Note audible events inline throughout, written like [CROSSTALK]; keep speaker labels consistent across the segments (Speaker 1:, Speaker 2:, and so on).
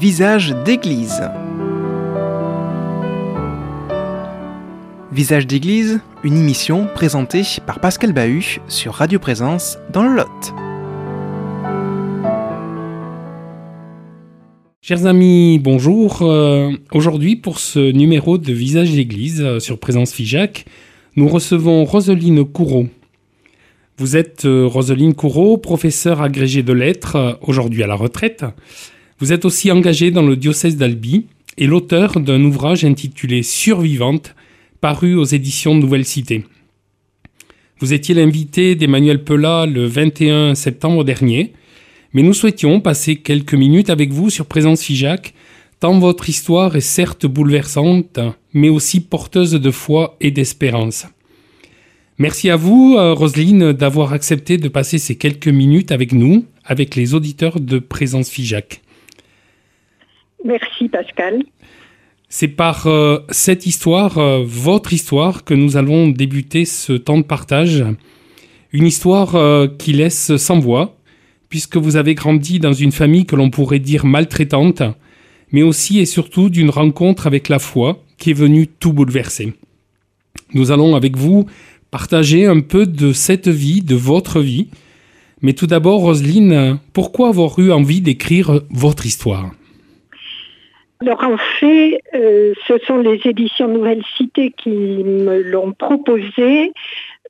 Speaker 1: Visage d'église. Visage d'église, une émission présentée par Pascal Bahut sur Radio Présence dans le Lot.
Speaker 2: Chers amis, bonjour. Euh, aujourd'hui, pour ce numéro de Visage d'église euh, sur Présence Figeac, nous recevons Roseline Courreau. Vous êtes euh, Roseline professeure agrégée de lettres, aujourd'hui à la retraite. Vous êtes aussi engagée dans le diocèse d'Albi et l'auteur d'un ouvrage intitulé Survivante, paru aux éditions Nouvelle Cité. Vous étiez l'invité d'Emmanuel Pelat le 21 septembre dernier, mais nous souhaitions passer quelques minutes avec vous sur Présence Figeac, tant votre histoire est certes bouleversante, mais aussi porteuse de foi et d'espérance. Merci à vous, euh, Roselyne, d'avoir accepté de passer ces quelques minutes avec nous, avec les auditeurs de Présence Figeac.
Speaker 3: Merci Pascal.
Speaker 2: C'est par euh, cette histoire, euh, votre histoire, que nous allons débuter ce temps de partage. Une histoire euh, qui laisse sans voix, puisque vous avez grandi dans une famille que l'on pourrait dire maltraitante, mais aussi et surtout d'une rencontre avec la foi qui est venue tout bouleverser. Nous allons avec vous partager un peu de cette vie, de votre vie. Mais tout d'abord, Roselyne, pourquoi avoir eu envie d'écrire votre histoire?
Speaker 3: Alors en fait, euh, ce sont les éditions Nouvelle Cité qui me l'ont proposé,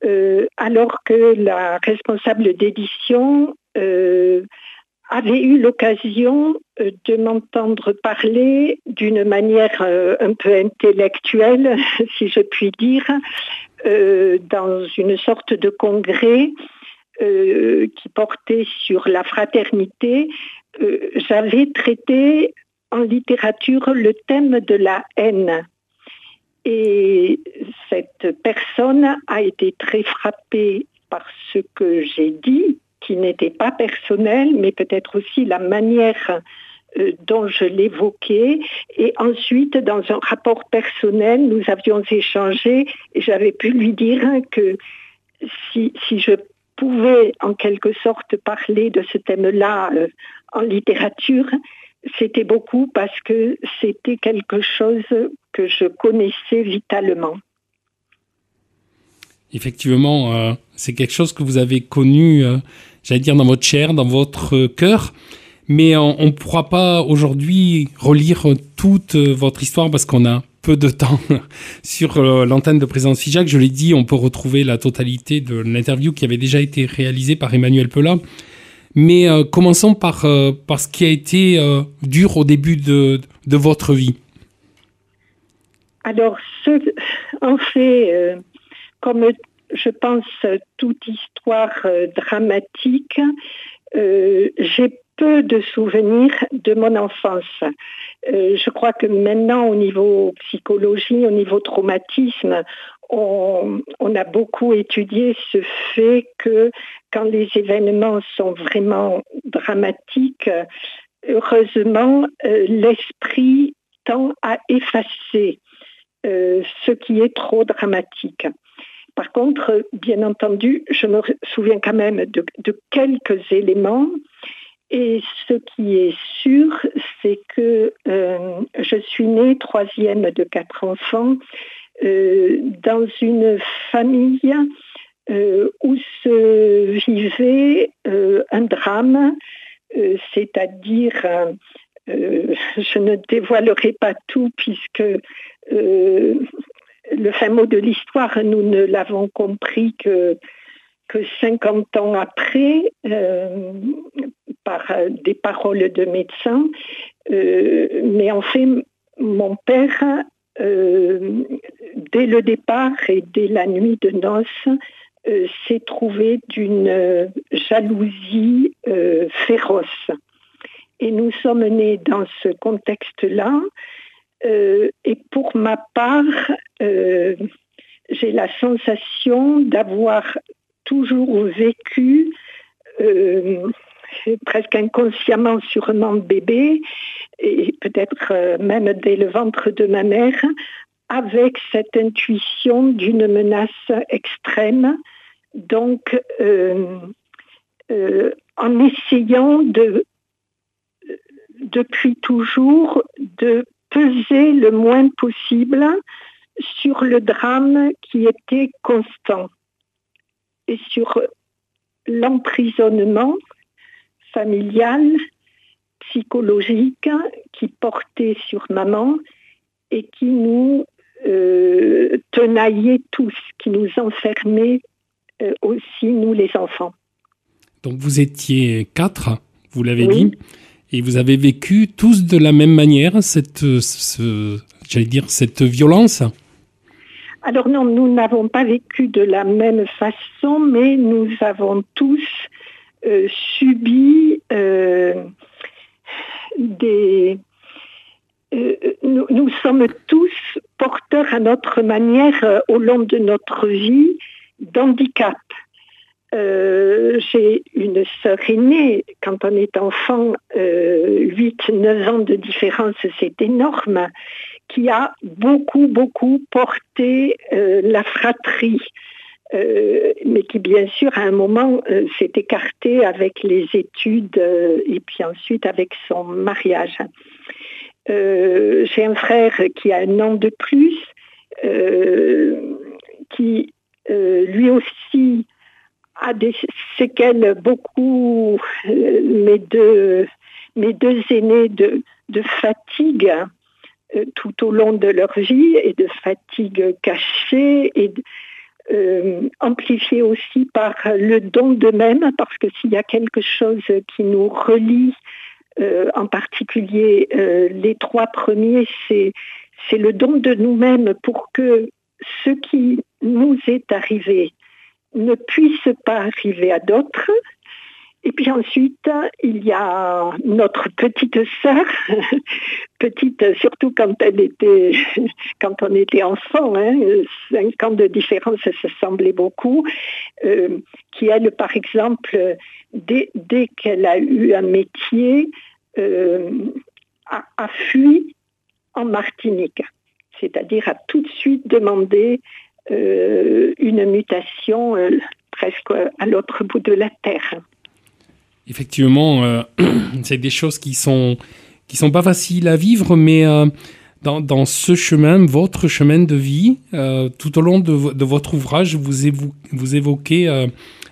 Speaker 3: euh, alors que la responsable d'édition euh, avait eu l'occasion de m'entendre parler d'une manière un peu intellectuelle, [LAUGHS] si je puis dire, dans une sorte de congrès qui portait sur la fraternité. J'avais traité en littérature le thème de la haine. Et cette personne a été très frappée par ce que j'ai dit, qui n'était pas personnel, mais peut-être aussi la manière euh, dont je l'évoquais. Et ensuite, dans un rapport personnel, nous avions échangé et j'avais pu lui dire que si, je pouvais en quelque sorte parler de ce thème-là euh, en littérature, c'était beaucoup parce que c'était quelque chose que je connaissais vitalement.
Speaker 2: Effectivement, euh, c'est quelque chose que vous avez connu, euh, j'allais dire, dans votre chair, dans votre cœur. Mais on ne pourra pas aujourd'hui relire toute votre histoire parce qu'on a peu de temps [LAUGHS] sur euh, l'antenne de Présence FIJAC. Je l'ai dit, on peut retrouver la totalité de l'interview qui avait déjà été réalisée par Emmanuel Pelat. Mais euh, commençons par, euh, par, ce qui a été euh, dur au début de, de, votre vie.
Speaker 3: Alors, ce, en fait, comme je pense toute histoire dramatique, j'ai peu de souvenirs de mon enfance. je crois que maintenant, au niveau psychologie, au niveau traumatisme, on, a beaucoup étudié ce fait que quand les événements sont vraiment dramatiques, heureusement, euh, l'esprit tend à effacer euh, ce qui est trop dramatique. Par contre, bien entendu, je me souviens quand même de, quelques éléments. Et ce qui est sûr, c'est que euh, je suis née troisième de quatre enfants dans une famille euh, où se vivait euh, un drame, c'est-à-dire, je ne dévoilerai pas tout puisque le fin mot de l'histoire, nous ne l'avons compris que, que 50 ans après, par des paroles de médecins. mais en fait, mon père euh, dès le départ et dès la nuit de noces, euh, s'est trouvé d'une euh, jalousie féroce. Et nous sommes nés dans ce contexte-là. et pour ma part, j'ai la sensation d'avoir toujours vécu presque inconsciemment sûrement bébé, et peut-être euh, même dès le ventre de ma mère, avec cette intuition d'une menace extrême. Donc, euh, euh, en essayant de depuis toujours de peser le moins possible sur le drame qui était constant et sur l'emprisonnement familial, psychologique qui portait sur maman et qui nous euh, tenaillait tous, qui nous enfermait euh, aussi, nous les enfants.
Speaker 2: Donc vous étiez quatre, vous l'avez dit, et vous avez vécu tous de la même manière cette, j'allais dire, cette violence?
Speaker 3: Alors non, nous n'avons pas vécu de la même façon, mais nous avons tous euh, subi euh, Euh, nous, sommes tous porteurs à notre manière au long de notre vie d'handicap. J'ai une sœur aînée, quand on est enfant, 8-9 ans de différence, c'est énorme qui a beaucoup, beaucoup porté euh, la fratrie, euh, mais qui bien sûr à un moment euh, s'est écarté avec les études et puis ensuite avec son mariage. J'ai un frère qui a un an de plus, qui lui aussi a des séquelles beaucoup, mes deux, mes deux aînés de, fatigue euh, tout au long de leur vie et de fatigue cachée et euh, amplifiée aussi par le don d'eux-mêmes, parce que s'il y a quelque chose qui nous relie, euh, en particulier les trois premiers, c'est, c'est le don de nous-mêmes pour que ce qui nous est arrivé ne puisse pas arriver à d'autres et puis ensuite, il y a notre petite sœur, [LAUGHS] petite surtout quand elle était, [LAUGHS] quand on était enfant, hein, cinq ans de différence, ça semblait beaucoup, euh, qui elle, par exemple, dès, qu'elle a eu un métier, euh, a, fui en Martinique, c'est-à-dire a tout de suite demandé euh, une mutation presque à l'autre bout de la terre
Speaker 2: effectivement, euh, [CLEARS THROAT] c'est des choses qui sont qui sont pas faciles à vivre, mais euh, dans, dans, ce chemin, votre chemin de vie, euh, tout au long de, de, votre ouvrage, vous, vous évoquez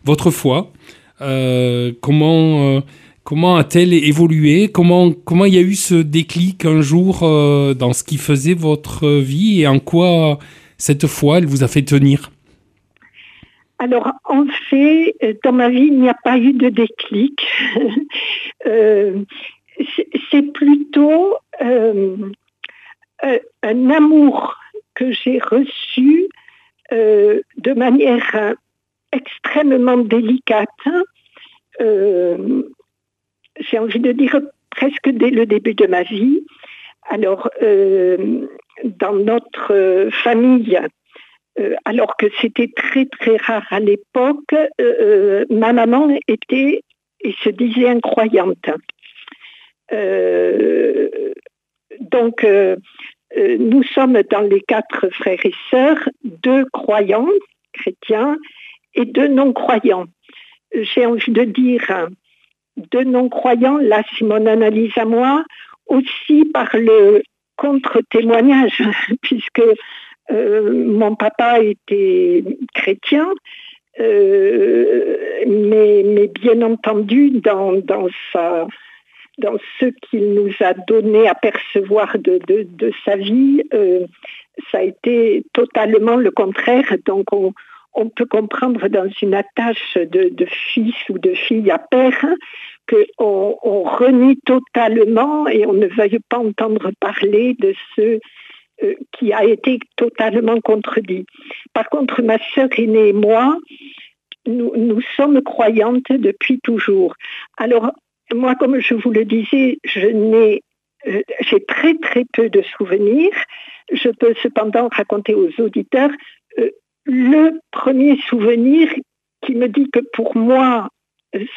Speaker 2: votre foi. comment comment a-t-elle évolué? Comment comment il y a eu ce déclic un jour dans ce qui faisait votre vie et en quoi cette foi elle vous a fait tenir?
Speaker 3: Alors, en fait, euh, dans ma vie, il n'y a pas eu de déclic. [LAUGHS] Euh, c'est plutôt euh, un amour que j'ai reçu de manière extrêmement délicate. j'ai envie de dire presque dès le début de ma vie. Alors, dans notre famille, euh, alors que c'était très très rare à l'époque, euh, euh, ma maman était et se disait incroyante. donc, nous sommes dans les quatre frères et sœurs, deux croyants chrétiens et deux non-croyants. J'ai envie de dire deux non-croyants, là c'est mon analyse à moi, aussi par le contre-témoignage, [LAUGHS] puisque euh, mon papa était chrétien, euh, mais, bien entendu, dans, ce qu'il nous a donné à percevoir de, sa vie, euh, ça a été totalement le contraire. Donc on, peut comprendre dans une attache de, fils ou de fille à père qu'on on renie totalement et on ne veuille pas entendre parler de ce euh, qui a été totalement contredit. Par contre, ma sœur aînée et moi, nous, sommes croyantes depuis toujours. Alors, moi, comme je vous le disais, je n'ai euh, j'ai très très peu de souvenirs. Je peux cependant raconter aux auditeurs euh, le premier souvenir qui me dit que pour moi,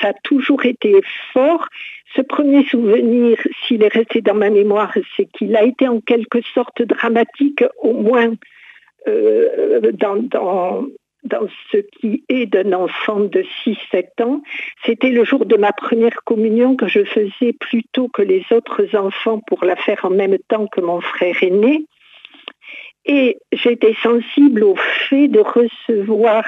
Speaker 3: ça a toujours été fort. Ce premier souvenir, s'il est resté dans ma mémoire, c'est qu'il a été en quelque sorte dramatique, au moins euh, dans, ce qui est d'un enfant de 6-7 ans. C'était le jour de ma première communion que je faisais plus tôt que les autres enfants pour la faire en même temps que mon frère aîné. Et j'étais sensible au fait de recevoir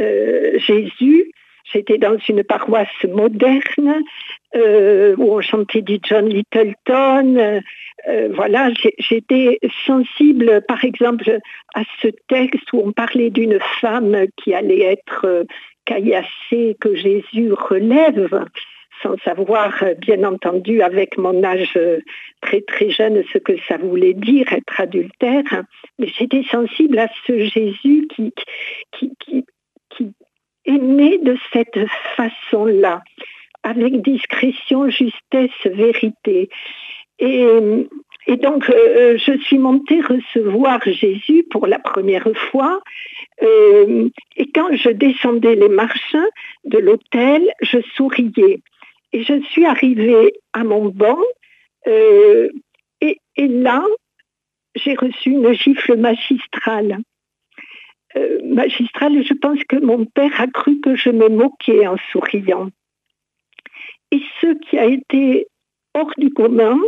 Speaker 3: euh, Jésus. J'étais dans une paroisse moderne euh, où on chantait du John Littleton. Euh, voilà, j'étais sensible, par exemple, à ce texte où on parlait d'une femme qui allait être caillassée, que Jésus relève sans savoir, bien entendu, avec mon âge très très jeune, ce que ça voulait dire être adultère. Mais j'étais sensible à ce Jésus qui, qui, qui, qui aimait de cette façon-là, avec discrétion, justesse, vérité. Et, et donc, euh, je suis montée recevoir Jésus pour la première fois. Euh, et quand je descendais les marches de l'hôtel, je souriais. Et je suis arrivée à mon banc euh, et, là, j'ai reçu une gifle magistrale. Euh, magistrale, je pense que mon père a cru que je me moquais en souriant. Et ce qui a été hors du commun,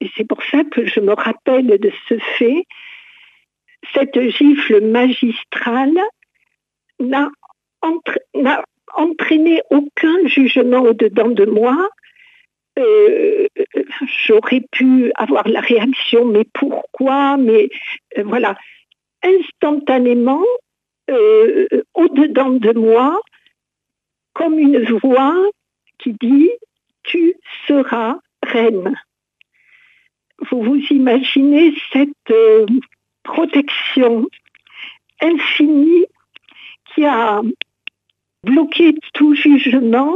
Speaker 3: et c'est pour ça que je me rappelle de ce fait, cette gifle magistrale n'a entraîné aucun jugement au-dedans de moi. Euh, j'aurais pu avoir la réaction, mais pourquoi? Mais euh, voilà, instantanément, euh, au-dedans de moi, comme une voix qui dit Tu seras reine. Vous vous imaginez cette protection infinie qui a bloquer tout jugement,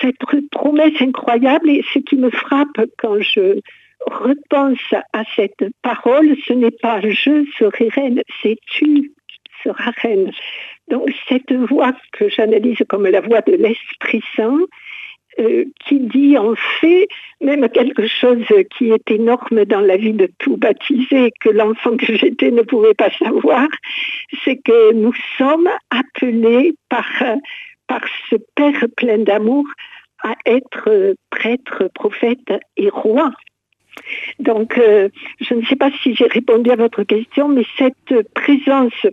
Speaker 3: cette promesse incroyable, et ce qui me frappe quand je repense à cette parole, ce n'est pas je serai reine, c'est tu seras reine. Donc cette voix que j'analyse comme la voix de l'Esprit Saint, euh, qui dit en fait même quelque chose qui est énorme dans la vie de tout baptisé, que l'enfant que j'étais ne pouvait pas savoir, c'est que nous sommes appelés par, par ce Père plein d'amour à être prêtre, prophète et roi. Donc, euh, je ne sais pas si j'ai répondu à votre question, mais cette présence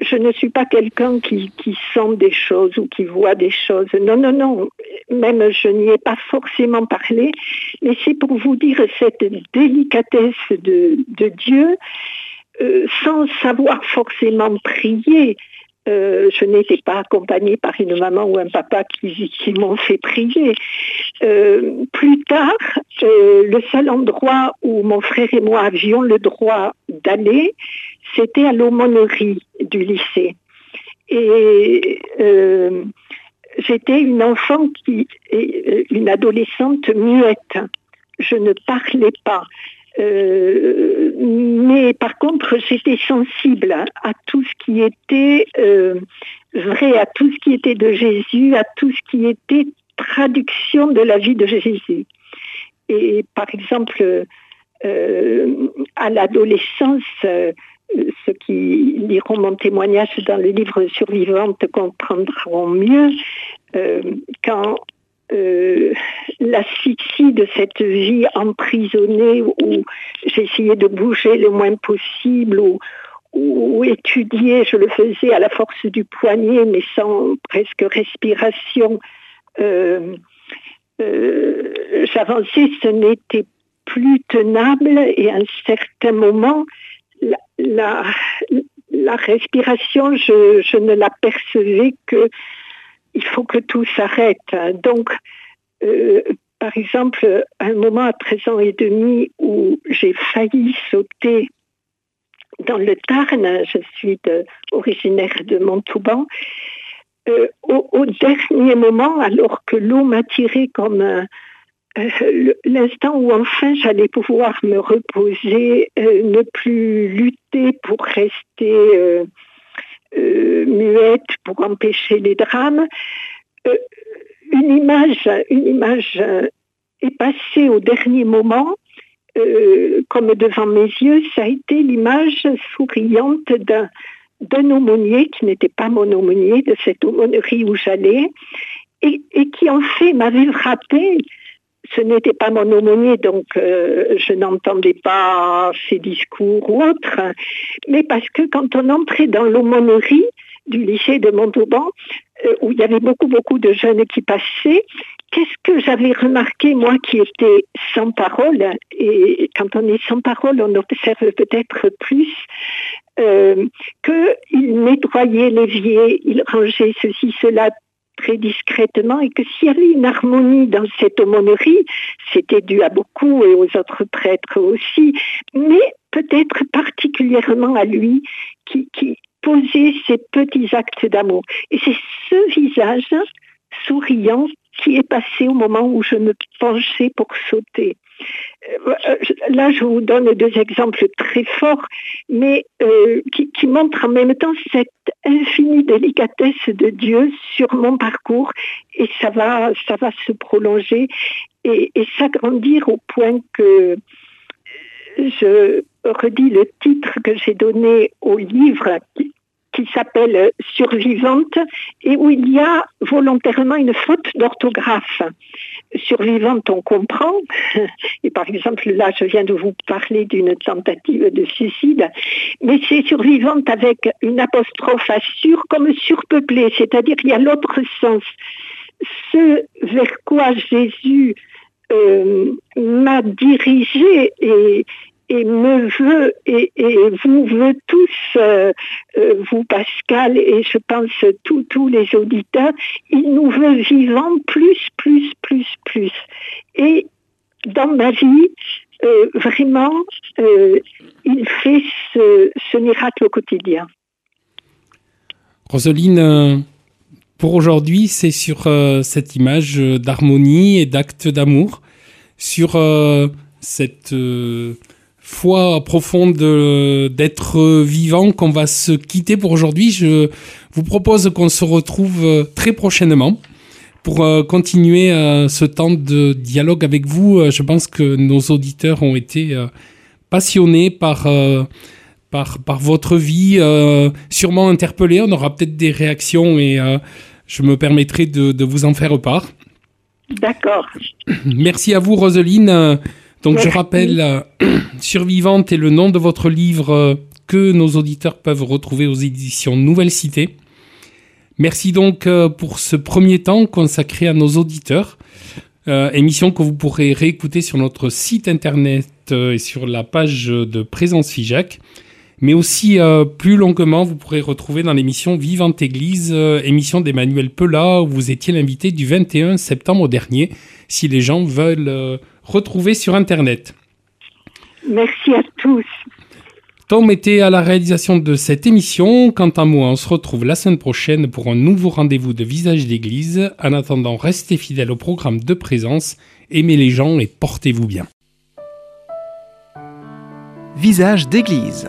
Speaker 3: je ne suis pas quelqu'un qui, sent des choses ou qui voit des choses. Non, non, non. Même je n'y ai pas forcément parlé. Mais c'est pour vous dire cette délicatesse de, Dieu, euh, sans savoir forcément prier. Euh, je n'étais pas accompagnée par une maman ou un papa qui, m'ont fait prier. Euh, plus tard, le seul endroit où mon frère et moi avions le droit d'aller, c'était à l'aumônerie du lycée. Et euh, j'étais une enfant qui, euh, une adolescente muette. Je ne parlais pas. Euh, mais par contre, j'étais sensible à, tout ce qui était vrai, à tout ce qui était de Jésus, à tout ce qui était traduction de la vie de Jésus. Et par exemple, à l'adolescence, ceux qui liront mon témoignage dans le livre Survivante comprendront mieux euh, quand euh, l'asphyxie de cette vie emprisonnée où j'essayais de bouger le moins possible ou, étudier, je le faisais à la force du poignet mais sans presque respiration. Euh, j'avançais, ce n'était plus tenable et à un certain moment, la, la, respiration, je, ne l'apercevais que il faut que tout s'arrête. Donc, euh, par exemple, un moment à 13 ans et demi où j'ai failli sauter dans le Tarn, je suis originaire de Montauban, euh, au, dernier moment, alors que l'eau m'a tiré comme euh, l'instant où enfin j'allais pouvoir me reposer, ne plus lutter pour rester euh, muette, pour empêcher les drames, une image, une image est passée au dernier moment, comme devant mes yeux, ça a été l'image souriante d'un d'un aumônier qui n'était pas mon aumônier, de cette aumônerie où j'allais, et, qui en fait m'avait frappé. Ce n'était pas mon aumônier, donc euh, je n'entendais pas ses discours ou autres, mais parce que quand on entrait dans l'aumônerie du lycée de Montauban, euh, où il y avait beaucoup, beaucoup de jeunes qui passaient, qu'est-ce que j'avais remarqué, moi qui étais sans parole, et quand on est sans parole, on observe peut-être plus, euh, qu'il nettoyait l'évier, il rangeait ceci, cela très discrètement et que s'il y avait une harmonie dans cette aumônerie, c'était dû à beaucoup et aux autres prêtres aussi, mais peut-être particulièrement à lui qui, posait ces petits actes d'amour. Et c'est ce visage souriant qui est passé au moment où je me penchais pour sauter. Euh, là, je vous donne deux exemples très forts, mais euh, qui, montrent en même temps cette infinie délicatesse de Dieu sur mon parcours, et ça va, se prolonger et, s'agrandir au point que je redis le titre que j'ai donné au livre s'appelle Survivante et où il y a volontairement une faute d'orthographe. Survivante, on comprend. [LAUGHS] Et par exemple, là, je viens de vous parler d'une tentative de suicide, mais c'est survivante avec une apostrophe assure comme surpeuplée, c'est-à-dire il y a l'autre sens. Ce vers quoi Jésus euh, m'a dirigé et, et me veut et, vous veut tous, euh, euh, vous Pascal et je pense tous les auditeurs, il nous veut vivants plus, plus, plus, plus. Et dans ma vie, euh, vraiment, il fait ce, ce, miracle au quotidien.
Speaker 2: Roseline, pour aujourd'hui, c'est sur cette image d'harmonie et d'acte d'amour, sur cette foi profonde d'être vivant qu'on va se quitter pour aujourd'hui. Je vous propose qu'on se retrouve euh, très prochainement pour euh, continuer euh, ce temps de dialogue avec vous. Je pense que nos auditeurs ont été passionnés par, par, par votre vie, sûrement interpellés. On aura peut-être des réactions et je me permettrai de, de vous en faire part.
Speaker 3: D'accord.
Speaker 2: Merci à vous, Roseline. Donc je rappelle, euh, [CLEARS THROAT] Survivante est le nom de votre livre euh, que nos auditeurs peuvent retrouver aux éditions Nouvelle Cité. Merci donc euh, pour ce premier temps consacré à nos auditeurs. émission que vous pourrez réécouter sur notre site internet et sur la page de Présence FIJAC. Mais aussi plus longuement, vous pourrez retrouver dans l'émission Vivante Église, émission d'Emmanuel Pella, où vous étiez l'invité du 21 septembre dernier, si les gens veulent retrouver sur Internet.
Speaker 3: Merci à tous.
Speaker 2: Tom était à la réalisation de cette émission. Quant à moi, on se retrouve la semaine prochaine pour un nouveau rendez-vous de Visage d'église. En attendant, restez fidèles au programme de présence, aimez les gens et portez-vous bien.
Speaker 1: Visage d'église.